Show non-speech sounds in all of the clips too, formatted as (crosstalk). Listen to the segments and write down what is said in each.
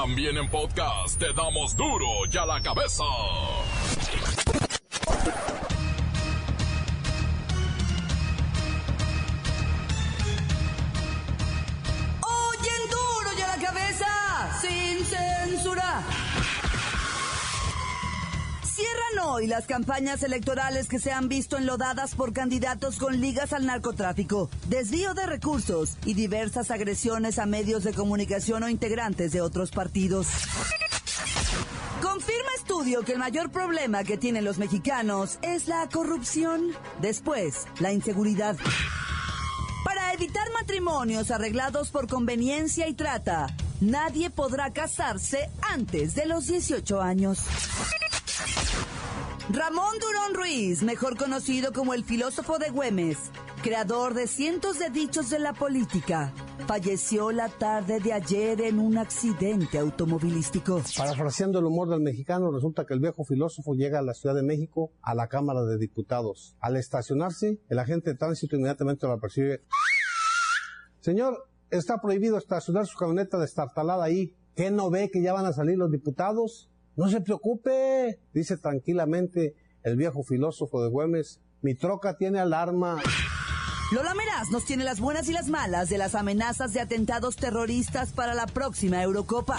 También en podcast te damos duro y a la cabeza. Oyen duro y a la cabeza, sin censura. Hoy las campañas electorales que se han visto enlodadas por candidatos con ligas al narcotráfico, desvío de recursos y diversas agresiones a medios de comunicación o integrantes de otros partidos. Confirma estudio que el mayor problema que tienen los mexicanos es la corrupción, después la inseguridad. Para evitar matrimonios arreglados por conveniencia y trata, nadie podrá casarse antes de los 18 años. Ramón Durón Ruiz, mejor conocido como el filósofo de Güemes, creador de cientos de dichos de la política, falleció la tarde de ayer en un accidente automovilístico. Parafraseando el humor del mexicano, resulta que el viejo filósofo llega a la Ciudad de México, a la Cámara de Diputados. Al estacionarse, el agente de tránsito inmediatamente lo percibe. Señor, está prohibido estacionar su camioneta destartalada ahí. ¿Qué no ve que ya van a salir los diputados? No se preocupe, dice tranquilamente el viejo filósofo de Güemes. Mi troca tiene alarma. Lola Meraz nos tiene las buenas y las malas de las amenazas de atentados terroristas para la próxima Eurocopa.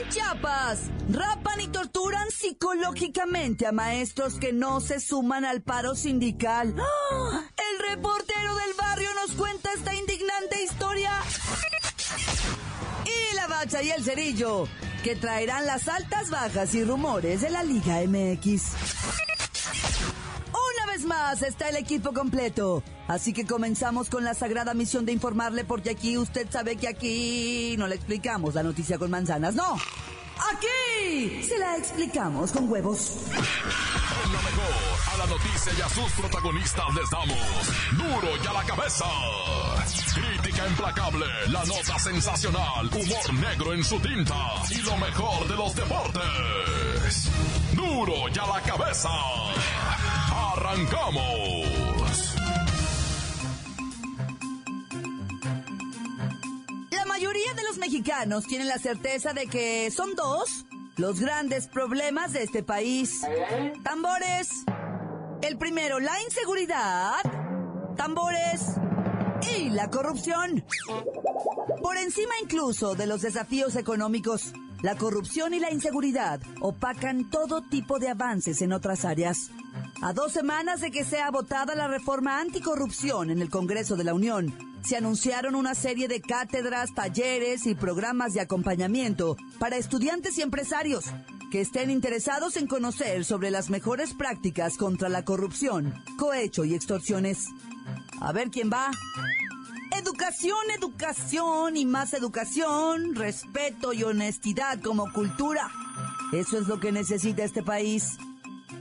En Chiapas, rapan y torturan psicológicamente a maestros que no se suman al paro sindical. ¡Ah! El reportero del barrio nos cuenta esta indignante historia. Y el cerillo, que traerán las altas, bajas y rumores de la Liga MX. Una vez más está el equipo completo. Así que comenzamos con la sagrada misión de informarle porque aquí usted sabe que aquí no le explicamos la noticia con manzanas, no. Aquí se la explicamos con huevos. Noticia y a sus protagonistas les damos duro y a la cabeza. Crítica implacable, la nota sensacional, humor negro en su tinta y lo mejor de los deportes. Duro y a la cabeza. Arrancamos. La mayoría de los mexicanos tienen la certeza de que son dos los grandes problemas de este país. Tambores. El primero, la inseguridad. Tambores. Y la corrupción. Por encima incluso de los desafíos económicos, la corrupción y la inseguridad opacan todo tipo de avances en otras áreas. A dos semanas de que sea votada la reforma anticorrupción en el Congreso de la Unión, se anunciaron una serie de cátedras, talleres y programas de acompañamiento para estudiantes y empresarios que estén interesados en conocer sobre las mejores prácticas contra la corrupción, cohecho y extorsiones. A ver quién va. Educación, educación y más educación, respeto y honestidad como cultura. Eso es lo que necesita este país.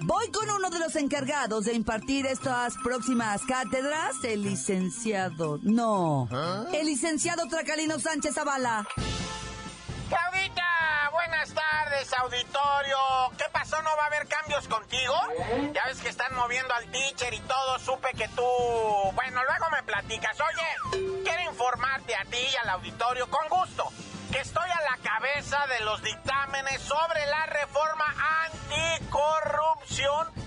Voy con uno de los encargados de impartir estas próximas cátedras, el licenciado. No, el licenciado Tracalino Sánchez Zavala. Claudita, buenas tardes, auditorio. ¿Qué pasó? ¿No va a haber cambios contigo? Ya ves que están moviendo al teacher y todo. Supe que tú. Bueno, luego me platicas. Oye, quiero informarte a ti y al auditorio con gusto que estoy a la cabeza de los dictámenes sobre la reforma anticorrupción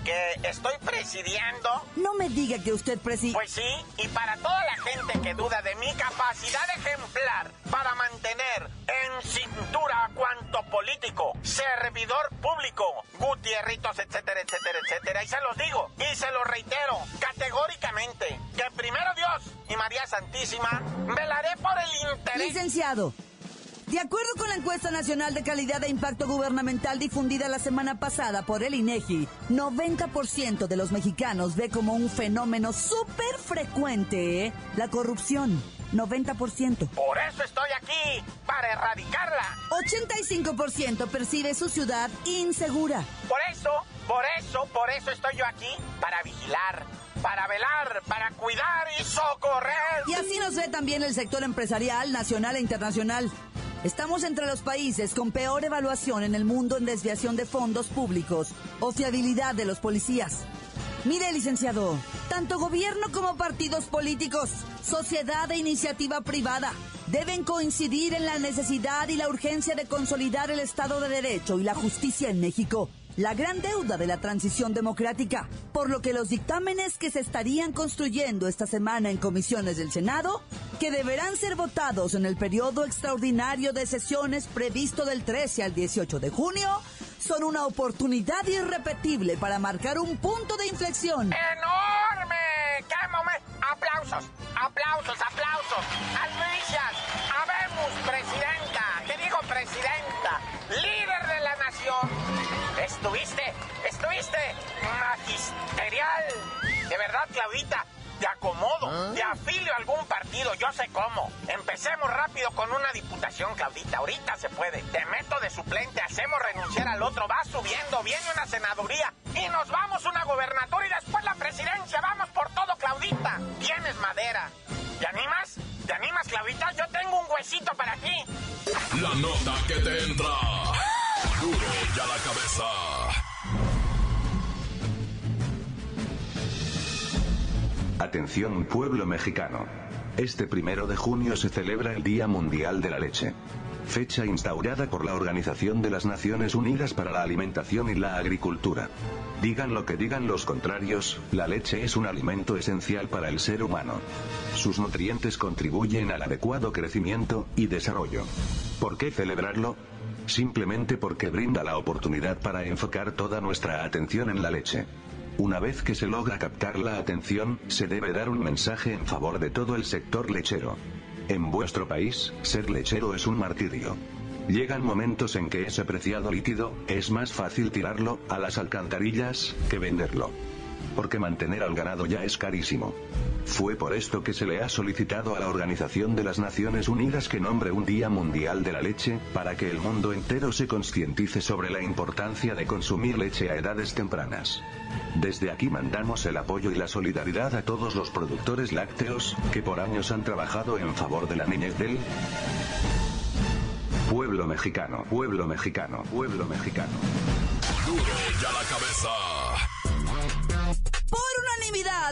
que estoy presidiendo. No me diga que usted preside. Pues sí, y para toda la gente que duda de mi capacidad ejemplar para mantener en cintura a cuanto político, servidor público, Gutierritos, etcétera, etcétera, etcétera. Y se los digo, y se los reitero categóricamente, que primero Dios y María Santísima velaré por el interés... Licenciado. De acuerdo con la encuesta nacional de calidad e impacto gubernamental difundida la semana pasada por el INEGI, 90% de los mexicanos ve como un fenómeno súper frecuente ¿eh? la corrupción. 90%. Por eso estoy aquí, para erradicarla. 85% percibe su ciudad insegura. Por eso, por eso, por eso estoy yo aquí, para vigilar, para velar, para cuidar y socorrer. Y así nos ve también el sector empresarial, nacional e internacional. Estamos entre los países con peor evaluación en el mundo en desviación de fondos públicos o fiabilidad de los policías. Mire, licenciado, tanto gobierno como partidos políticos, sociedad e iniciativa privada, deben coincidir en la necesidad y la urgencia de consolidar el Estado de Derecho y la justicia en México, la gran deuda de la transición democrática, por lo que los dictámenes que se estarían construyendo esta semana en comisiones del Senado, que deberán ser votados en el periodo extraordinario de sesiones previsto del 13 al 18 de junio, son una oportunidad irrepetible para marcar un punto de inflexión. ¡Enorme! ¡Qué momento! ¡Aplausos! ¡Aplausos! ¡Aplausos! ¡Albricias! ¡Habemos, presidenta! ¿Qué dijo presidenta? ¡Líder de la nación! ¿Estuviste? ¿Estuviste? ¡Magisterial! De verdad, Claudita, te acomodo, te afilio a algún partido, yo sé cómo. Empecemos rápido con una diputación, Claudita, ahorita se puede. Te meto de suplente, hacemos renunciar al otro, va subiendo, viene una senaduría y nos vamos una gobernatura y después la presidencia. Vamos por todo, Claudita. Tienes madera. ¿Te animas? ¿Te animas, Claudita? Yo tengo un huesito para ti. La nota que te entra. Atención pueblo mexicano. Este primero de junio se celebra el Día Mundial de la Leche. Fecha instaurada por la Organización de las Naciones Unidas para la Alimentación y la Agricultura. Digan lo que digan los contrarios, la leche es un alimento esencial para el ser humano. Sus nutrientes contribuyen al adecuado crecimiento y desarrollo. ¿Por qué celebrarlo? Simplemente porque brinda la oportunidad para enfocar toda nuestra atención en la leche. Una vez que se logra captar la atención, se debe dar un mensaje en favor de todo el sector lechero. En vuestro país, ser lechero es un martirio. Llegan momentos en que ese preciado líquido, es más fácil tirarlo, a las alcantarillas, que venderlo. Porque mantener al ganado ya es carísimo. Fue por esto que se le ha solicitado a la Organización de las Naciones Unidas que nombre un Día Mundial de la Leche, para que el mundo entero se concientice sobre la importancia de consumir leche a edades tempranas. Desde aquí mandamos el apoyo y la solidaridad a todos los productores lácteos, que por años han trabajado en favor de la niñez del pueblo mexicano, pueblo mexicano, pueblo mexicano. Duro ya la cabeza.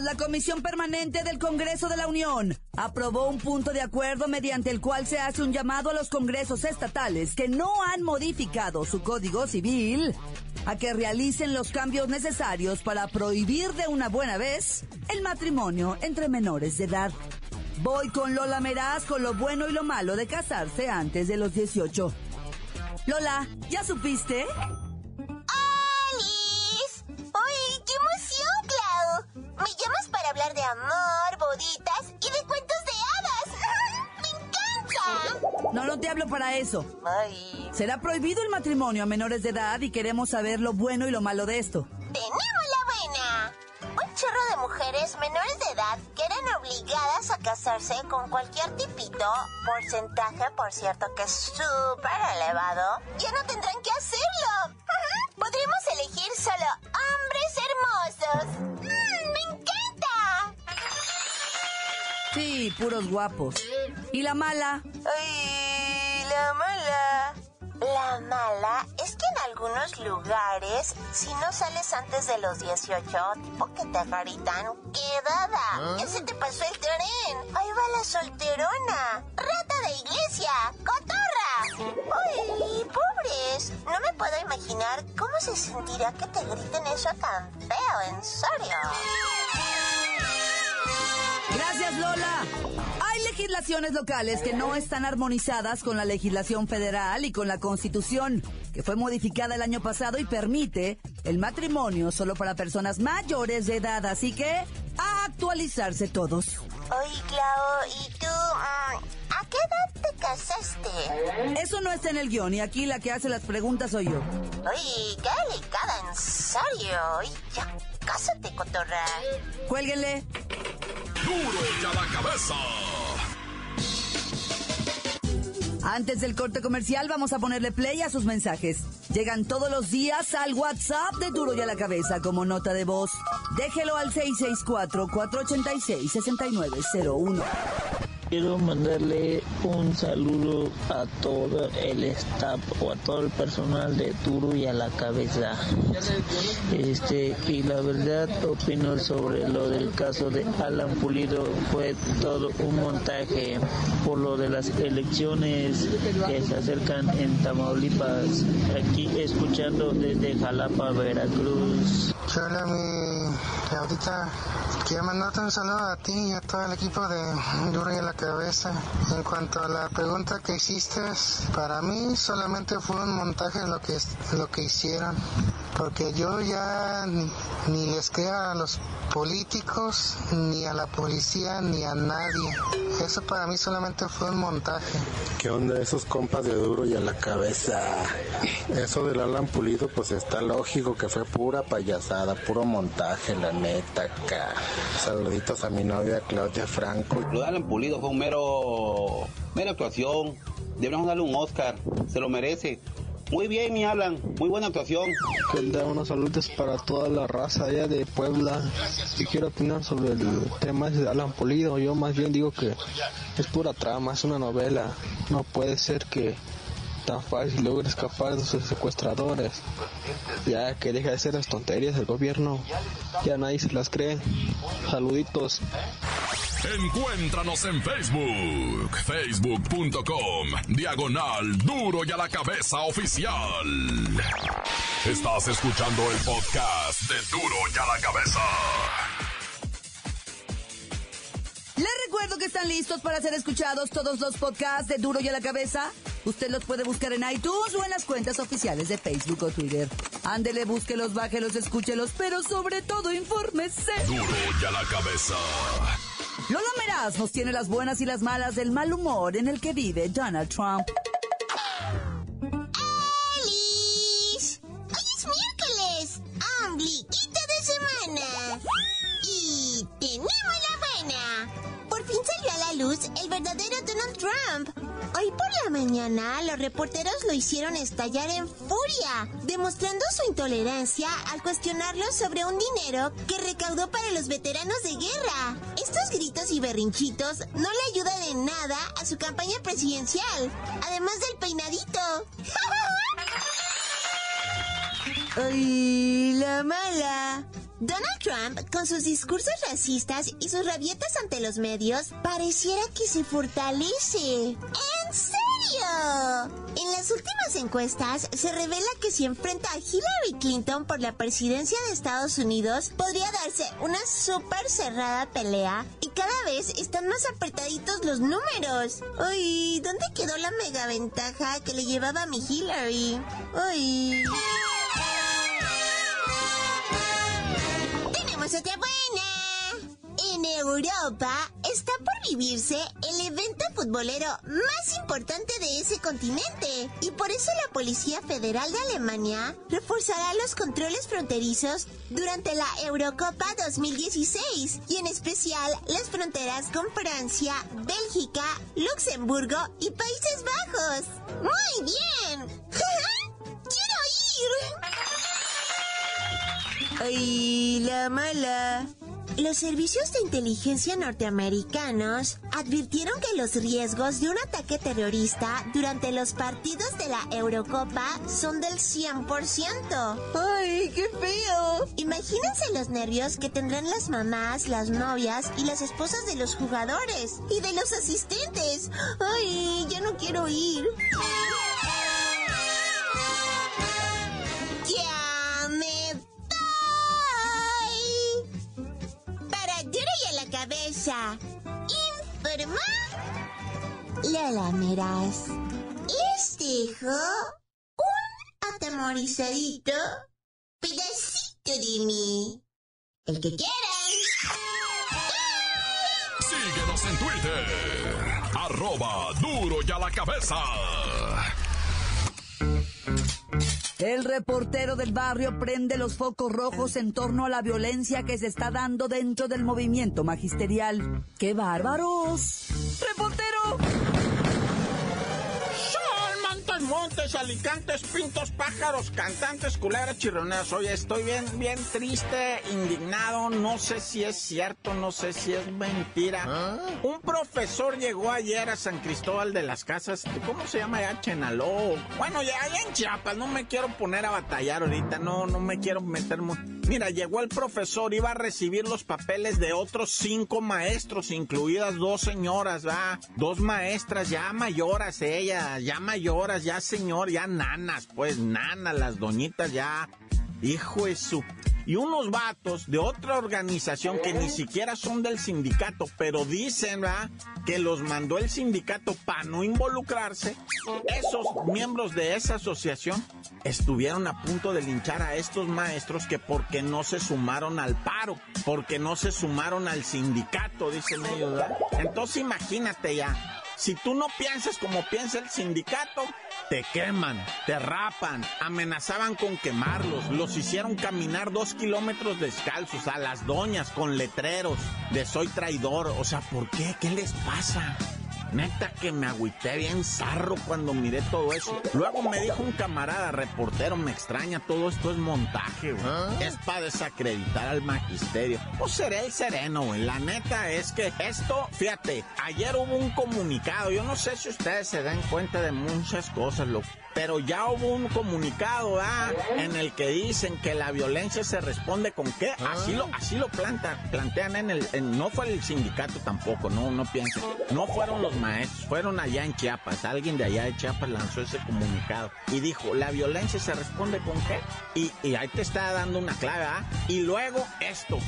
La Comisión Permanente del Congreso de la Unión aprobó un punto de acuerdo mediante el cual se hace un llamado a los congresos estatales que no han modificado su código civil a que realicen los cambios necesarios para prohibir de una buena vez el matrimonio entre menores de edad. Voy con Lola Meraz con lo bueno y lo malo de casarse antes de los 18. Lola, ¿ya supiste? Amor, boditas y de cuentos de hadas. (laughs) ¡Me encanta! No, no te hablo para eso. Ay, Será prohibido el matrimonio a menores de edad y queremos saber lo bueno y lo malo de esto. tenemos la buena. Un chorro de mujeres menores de edad que eran obligadas a casarse con cualquier tipito, porcentaje, por cierto, que es súper elevado, ya no tendrán que hacerlo. Sí, puros guapos. ¿Y la mala? Ay, la mala. La mala es que en algunos lugares, si no sales antes de los 18, tipo que te gritan, quedada. Ya se te pasó el tren. Ahí va la solterona. Rata de iglesia. Cotorra. Uy, pobres. No me puedo imaginar cómo se sentirá que te griten eso tan feo, en serio. Gracias, Lola. Hay legislaciones locales que no están armonizadas con la legislación federal y con la Constitución, que fue modificada el año pasado y permite el matrimonio solo para personas mayores de edad, así que a actualizarse todos. Oye, Clau, ¿y tú? mm, ¿A qué edad te casaste? Eso no está en el guion y aquí la que hace las preguntas soy yo. Uy, qué delicada, en serio. Uy, ya, cásate, cotorra. Cuélguenle. Duro ya la cabeza. Antes del corte comercial vamos a ponerle play a sus mensajes. Llegan todos los días al WhatsApp de Duro y a la cabeza como nota de voz. Déjelo al 664-486-6901. Quiero mandarle un saludo a todo el staff o a todo el personal de Duro y a la cabeza. Este, y la verdad opino sobre lo del caso de Alan Pulido, fue todo un montaje por lo de las elecciones que se acercan en Tamaulipas, aquí escuchando desde Jalapa, Veracruz. Ahorita quiero mandarte un saludo a ti y a todo el equipo de Duro y a la cabeza. En cuanto a la pregunta que hiciste, para mí solamente fue un montaje lo que lo que hicieron, porque yo ya ni, ni les creo a los políticos, ni a la policía, ni a nadie. Eso para mí solamente fue un montaje. ¿Qué onda esos compas de duro y a la cabeza? Eso del Alan Pulido pues está lógico que fue pura payasada, puro montaje, la neta acá. Saluditos a mi novia Claudia Franco. Lo de Alan Pulido fue un mero, mera actuación. Deberíamos darle un Oscar, se lo merece. Muy bien, mi Alan, muy buena actuación. Quiero dar unos saludos para toda la raza allá de Puebla y quiero opinar sobre el tema de Alan Pulido. Yo más bien digo que es pura trama, es una novela. No puede ser que tan fácil logre escapar de sus secuestradores. Ya que deja de hacer las tonterías del gobierno, ya nadie se las cree. Saluditos. Encuéntranos en Facebook, facebook.com, diagonal duro y a la cabeza oficial. Estás escuchando el podcast de duro y a la cabeza. Les recuerdo que están listos para ser escuchados todos los podcasts de Duro y a la cabeza. Usted los puede buscar en iTunes o en las cuentas oficiales de Facebook o Twitter. Ándele, búsquelos, bájelos, escúchelos, pero sobre todo infórmese. Duro y a la cabeza. Lola Meraz nos tiene las buenas y las malas del mal humor en el que vive Donald Trump. ¡Alice! ¡Hoy es miércoles! ¡Ombliguito de semana! Y tenemos la buena. Por fin salió a la luz el verdadero Donald Trump. Hoy por la mañana los reporteros lo hicieron estallar en furia, demostrando su intolerancia al cuestionarlo sobre un dinero que recaudó para los veteranos de guerra. Estos gritos y berrinchitos no le ayudan en nada a su campaña presidencial, además del peinadito. (laughs) ¡Ay, la mala! Donald Trump, con sus discursos racistas y sus rabietas ante los medios, pareciera que se fortalece. ¿En serio? En las últimas encuestas se revela que si enfrenta a Hillary Clinton por la presidencia de Estados Unidos, podría darse una súper cerrada pelea y cada vez están más apretaditos los números. Uy, ¿dónde quedó la mega ventaja que le llevaba a mi Hillary? Uy. Otra buena. En Europa está por vivirse el evento futbolero más importante de ese continente y por eso la Policía Federal de Alemania reforzará los controles fronterizos durante la Eurocopa 2016 y en especial las fronteras con Francia, Bélgica, Luxemburgo y Países Bajos. ¡Muy bien! (laughs) ¡Quiero ir! ¡Ay, la mala! Los servicios de inteligencia norteamericanos advirtieron que los riesgos de un ataque terrorista durante los partidos de la Eurocopa son del 100%. ¡Ay, qué feo! Imagínense los nervios que tendrán las mamás, las novias y las esposas de los jugadores y de los asistentes. ¡Ay, ya no quiero ir! Informa Lola Meraz. Les dejo un atemorizadito pedacito de mí. El que quieran. Síguenos en Twitter. Arroba duro y a la cabeza. El reportero del barrio prende los focos rojos en torno a la violencia que se está dando dentro del movimiento magisterial. ¡Qué bárbaros! ¡Reportero! Montes, alicantes, pintos, pájaros, cantantes, culebras, chirroneras. Oye, estoy bien, bien triste, indignado. No sé si es cierto, no sé si es mentira. ¿Ah? Un profesor llegó ayer a San Cristóbal de las Casas. ¿Cómo se llama ya? Chenaló. Bueno, ya en Chiapas. No me quiero poner a batallar ahorita. No, no me quiero meter. mu- Mira, llegó el profesor, iba a recibir los papeles de otros cinco maestros, incluidas dos señoras, ¿va? Dos maestras ya mayoras, ellas, ya mayoras, ya señor, ya nanas, pues nanas, las doñitas ya. Hijo de su... Y unos vatos de otra organización que ni siquiera son del sindicato, pero dicen, ¿verdad? Que los mandó el sindicato para no involucrarse. Esos miembros de esa asociación estuvieron a punto de linchar a estos maestros que porque no se sumaron al paro, porque no se sumaron al sindicato, dicen ellos, ¿verdad? Entonces imagínate ya. Si tú no piensas como piensa el sindicato, te queman, te rapan, amenazaban con quemarlos, los hicieron caminar dos kilómetros descalzos a las doñas con letreros de soy traidor. O sea, ¿por qué? ¿Qué les pasa? Neta que me agüité bien zarro cuando miré todo eso. Luego me dijo un camarada reportero, me extraña, todo esto es montaje, güey. Es para desacreditar al magisterio. Pues seré el sereno, güey. La neta es que esto, fíjate, ayer hubo un comunicado, yo no sé si ustedes se dan cuenta de muchas cosas, loco. Pero ya hubo un comunicado ¿ah? en el que dicen que la violencia se responde con qué. Así lo, así lo planta, plantean en el. en- no fue el sindicato tampoco, no, no piensen. No fueron los maestros, fueron allá en Chiapas. Alguien de allá de Chiapas lanzó ese comunicado y dijo: la violencia se responde con qué. Y, y ahí te está dando una clave, ¿ah? Y luego esto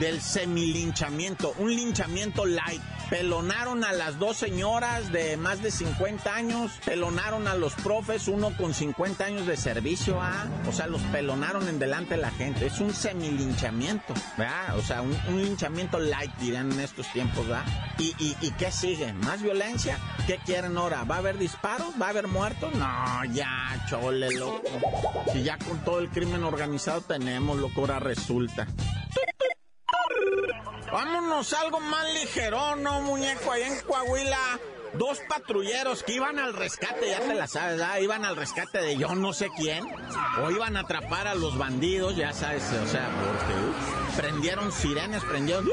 del semilinchamiento, un linchamiento light. Pelonaron a las dos señoras de más de 50 años, pelonaron a los profes, uno con 50 años de servicio, ah, o sea, los pelonaron en delante de la gente. Es un semilinchamiento, ¿verdad? O sea, un, linchamiento light, dirán en estos tiempos, ¿verdad? ¿Y, y, ¿Y qué sigue? ¿Más violencia? ¿Qué quieren ahora? ¿Va a haber disparos? ¿Va a haber muertos? No, ya, chole, loco. Si ya con todo el crimen organizado tenemos, loco, ahora resulta. Vámonos algo más ligero, ¿no, muñeco? Allá en Coahuila, dos patrulleros que iban al rescate, ya te la sabes, ¿ah? Iban al rescate de yo no sé quién. O iban a atrapar a los bandidos, ya sabes, o sea, porque prendieron sirenes, prendieron...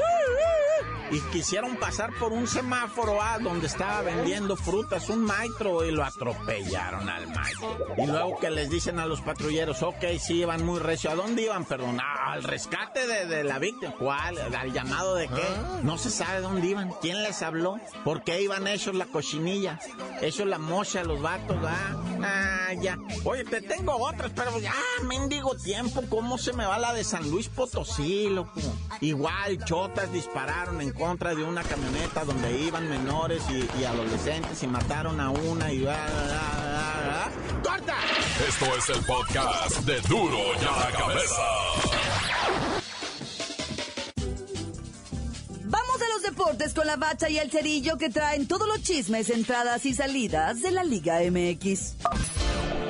Y quisieron pasar por un semáforo ah, donde estaba vendiendo frutas, un maestro, y lo atropellaron al maestro. Y luego que les dicen a los patrulleros, ok, sí, iban muy recio. ¿A dónde iban? Perdón, "Ah, al rescate de, de la víctima. ¿Cuál? ¿Al llamado de qué? No se sabe dónde iban. ¿Quién les habló? ¿Por qué iban ellos la cochinilla? Eso la mocha, los vatos, ¿ah? Ah, ya. Oye, te tengo otras, pero ya, mendigo tiempo. ¿Cómo se me va la de San Luis Potosí, loco? Igual, chotas dispararon en contra de una camioneta donde iban menores y, y adolescentes y mataron a una y... ah, ah, ah. ¡Corta! Esto es el podcast de Duro y a la Cabeza. Vamos a los deportes con la bacha y el cerillo que traen todos los chismes, entradas y salidas de la Liga MX.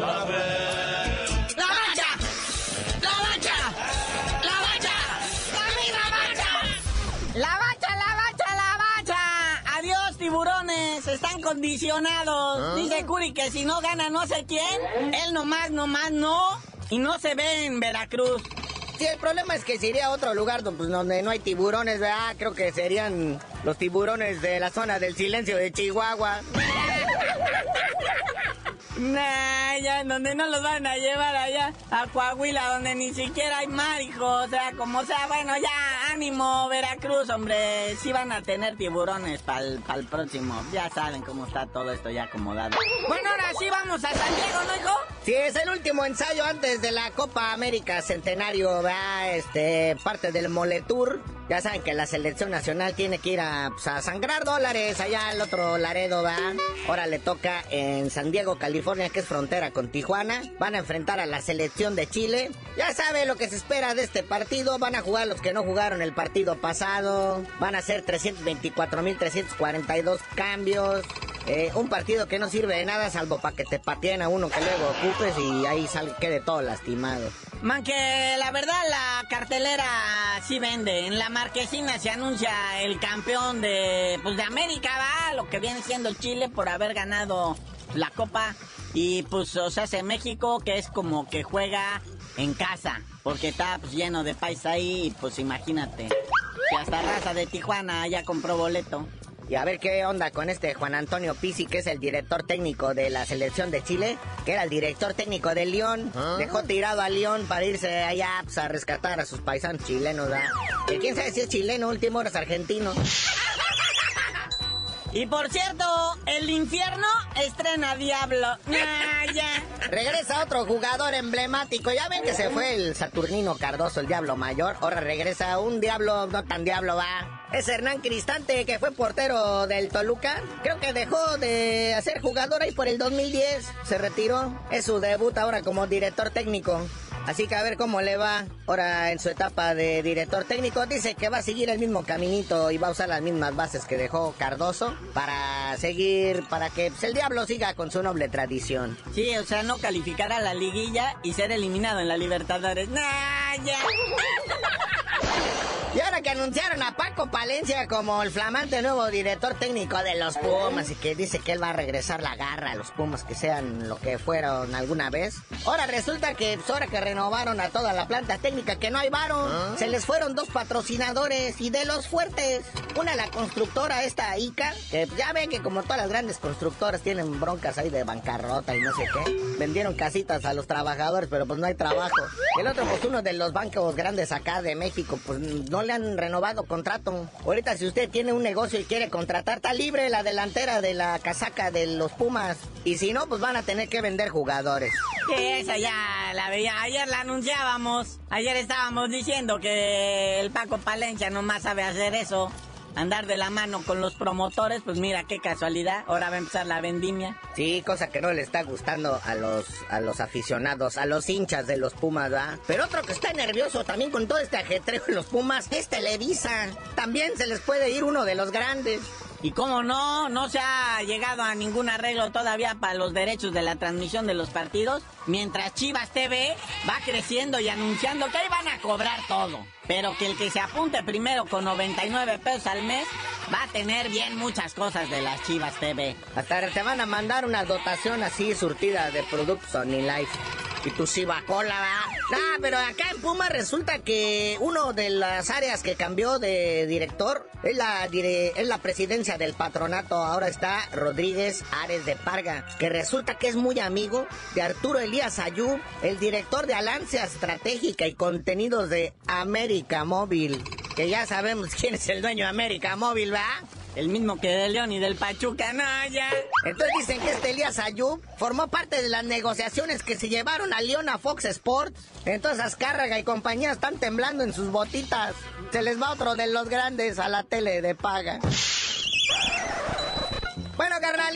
¡La Están condicionados. Dice Curi que si no gana no sé quién, él nomás, nomás no. Y no se ve en Veracruz. Sí, el problema es que si iría a otro lugar donde, pues, donde no hay tiburones, ¿verdad? Creo que serían los tiburones de la zona del silencio de Chihuahua. Nah, ya donde no los van a llevar allá a Coahuila, donde ni siquiera hay mar, hijo. O sea, como sea, bueno, ya, ánimo, Veracruz, hombre. Sí van a tener tiburones para el próximo. Ya saben cómo está todo esto ya acomodado. Bueno, ahora sí vamos a San Diego, ¿no, hijo? Sí, es el último ensayo antes de la Copa América Centenario, ¿verdad? Este, parte del Moletour. Ya saben que la selección nacional tiene que ir a, pues, sangrar dólares allá al otro Laredo, ¿verdad? Ahora le toca en San Diego, California, que es frontera con Tijuana. Van a enfrentar a la selección de Chile. Ya sabe lo que se espera de este partido. Van a jugar los que no jugaron el partido pasado. Van a ser 324.342 cambios. Eh, un partido que no sirve de nada salvo para que te pateen a uno que luego ocupes y ahí sal, quede todo lastimado. Man, que la verdad la cartelera sí vende. En la marquesina se anuncia el campeón de, pues, de América, va, lo que viene siendo Chile por haber ganado la copa y pues o sea, hace México que es como que juega en casa, porque está pues, lleno de país ahí y pues imagínate, que hasta raza de Tijuana ya compró boleto. Y a ver qué onda con este Juan Antonio Pizzi, que es el director técnico de la selección de Chile, que era el director técnico de León. Dejó tirado a León para irse allá pues, a rescatar a sus paisanos chilenos, ¿verdad? Que quién sabe si es chileno, último hora es argentino. Y por cierto, el infierno estrena Diablo. (laughs) Ah, ya. Regresa otro jugador emblemático. Ya ven que se fue el Saturnino Cardoso, el Diablo Mayor. Ahora regresa un Diablo, no tan Diablo va. Es Hernán Cristante, que fue portero del Toluca. Creo que dejó de ser jugador ahí por el 2010. Se retiró. Es su debut ahora como director técnico. Así que a ver cómo le va ahora en su etapa de director técnico. Dice que va a seguir el mismo caminito y va a usar las mismas bases que dejó Cardoso para seguir, para que pues, el diablo siga con su noble tradición. Sí, o sea, no calificar a la liguilla y ser eliminado en la Libertadores. ¡Nah, ya! (laughs) Que anunciaron a Paco Palencia como el flamante nuevo director técnico de los Pumas y que dice que él va a regresar la garra a los Pumas que sean lo que fueron alguna vez. Ahora resulta que pues, ahora que renovaron a toda la planta técnica que no hay varo, se les fueron dos patrocinadores y de los fuertes. Una la constructora esta ICA, que ya ven que como todas las grandes constructoras tienen broncas ahí de bancarrota y no sé qué. Vendieron casitas a los trabajadores, pero pues no hay trabajo. El otro pues uno de los bancos grandes acá de México, pues no le han renovado contrato. Ahorita si usted tiene un negocio y quiere contratar, está libre la delantera de la casaca de los Pumas. Y si no, pues van a tener que vender jugadores. Que esa ya la veía. Ayer la anunciábamos. Ayer estábamos diciendo que el Paco Palencia nomás sabe hacer eso. Andar de la mano con los promotores, pues mira qué casualidad. Ahora va a empezar la vendimia. Sí, cosa que no le está gustando a los, a los aficionados, a los hinchas de los Pumas, ¿verdad? Pero otro que está nervioso también con todo este ajetreo en los Pumas es Televisa. También se les puede ir uno de los grandes. Y cómo no, no se ha llegado a ningún arreglo todavía para los derechos de la transmisión de los partidos, mientras Chivas TV va creciendo y anunciando que ahí van a cobrar todo. Pero que el que se apunte primero con 99 pesos al mes va a tener bien muchas cosas de las Chivas TV. Hasta te van a mandar una dotación así surtida de productos Life. Y tu Cola, va. Ah, pero acá en Puma resulta que uno de las áreas que cambió de director es la, dire- es la presidencia del patronato. Ahora está Rodríguez Ares de Parga, que resulta que es muy amigo de Arturo Elías Ayub, el director de Alancia Estratégica y Contenidos de América Móvil. Que ya sabemos (laughs) quién es el dueño de América Móvil, ¿va? El mismo que de León y del Pachuca, no, ya. Entonces dicen que este Elías Ayub formó parte de las negociaciones que se llevaron a León a Fox Sports. Entonces Azcárraga y compañía están temblando en sus botitas. Se les va otro de los grandes a la tele de paga.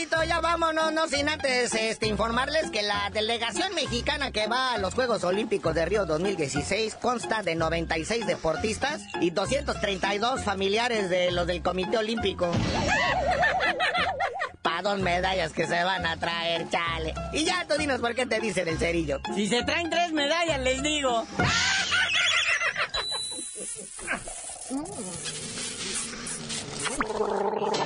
Ya vámonos, no sin antes este, informarles que la delegación mexicana que va a los Juegos Olímpicos de Río 2016 consta de 96 deportistas y 232 familiares de los del Comité Olímpico. (laughs) Pa' dos medallas que se van a traer, chale. Y ya tú dinos por qué te dicen el cerillo. Si se traen tres medallas, les digo. (laughs)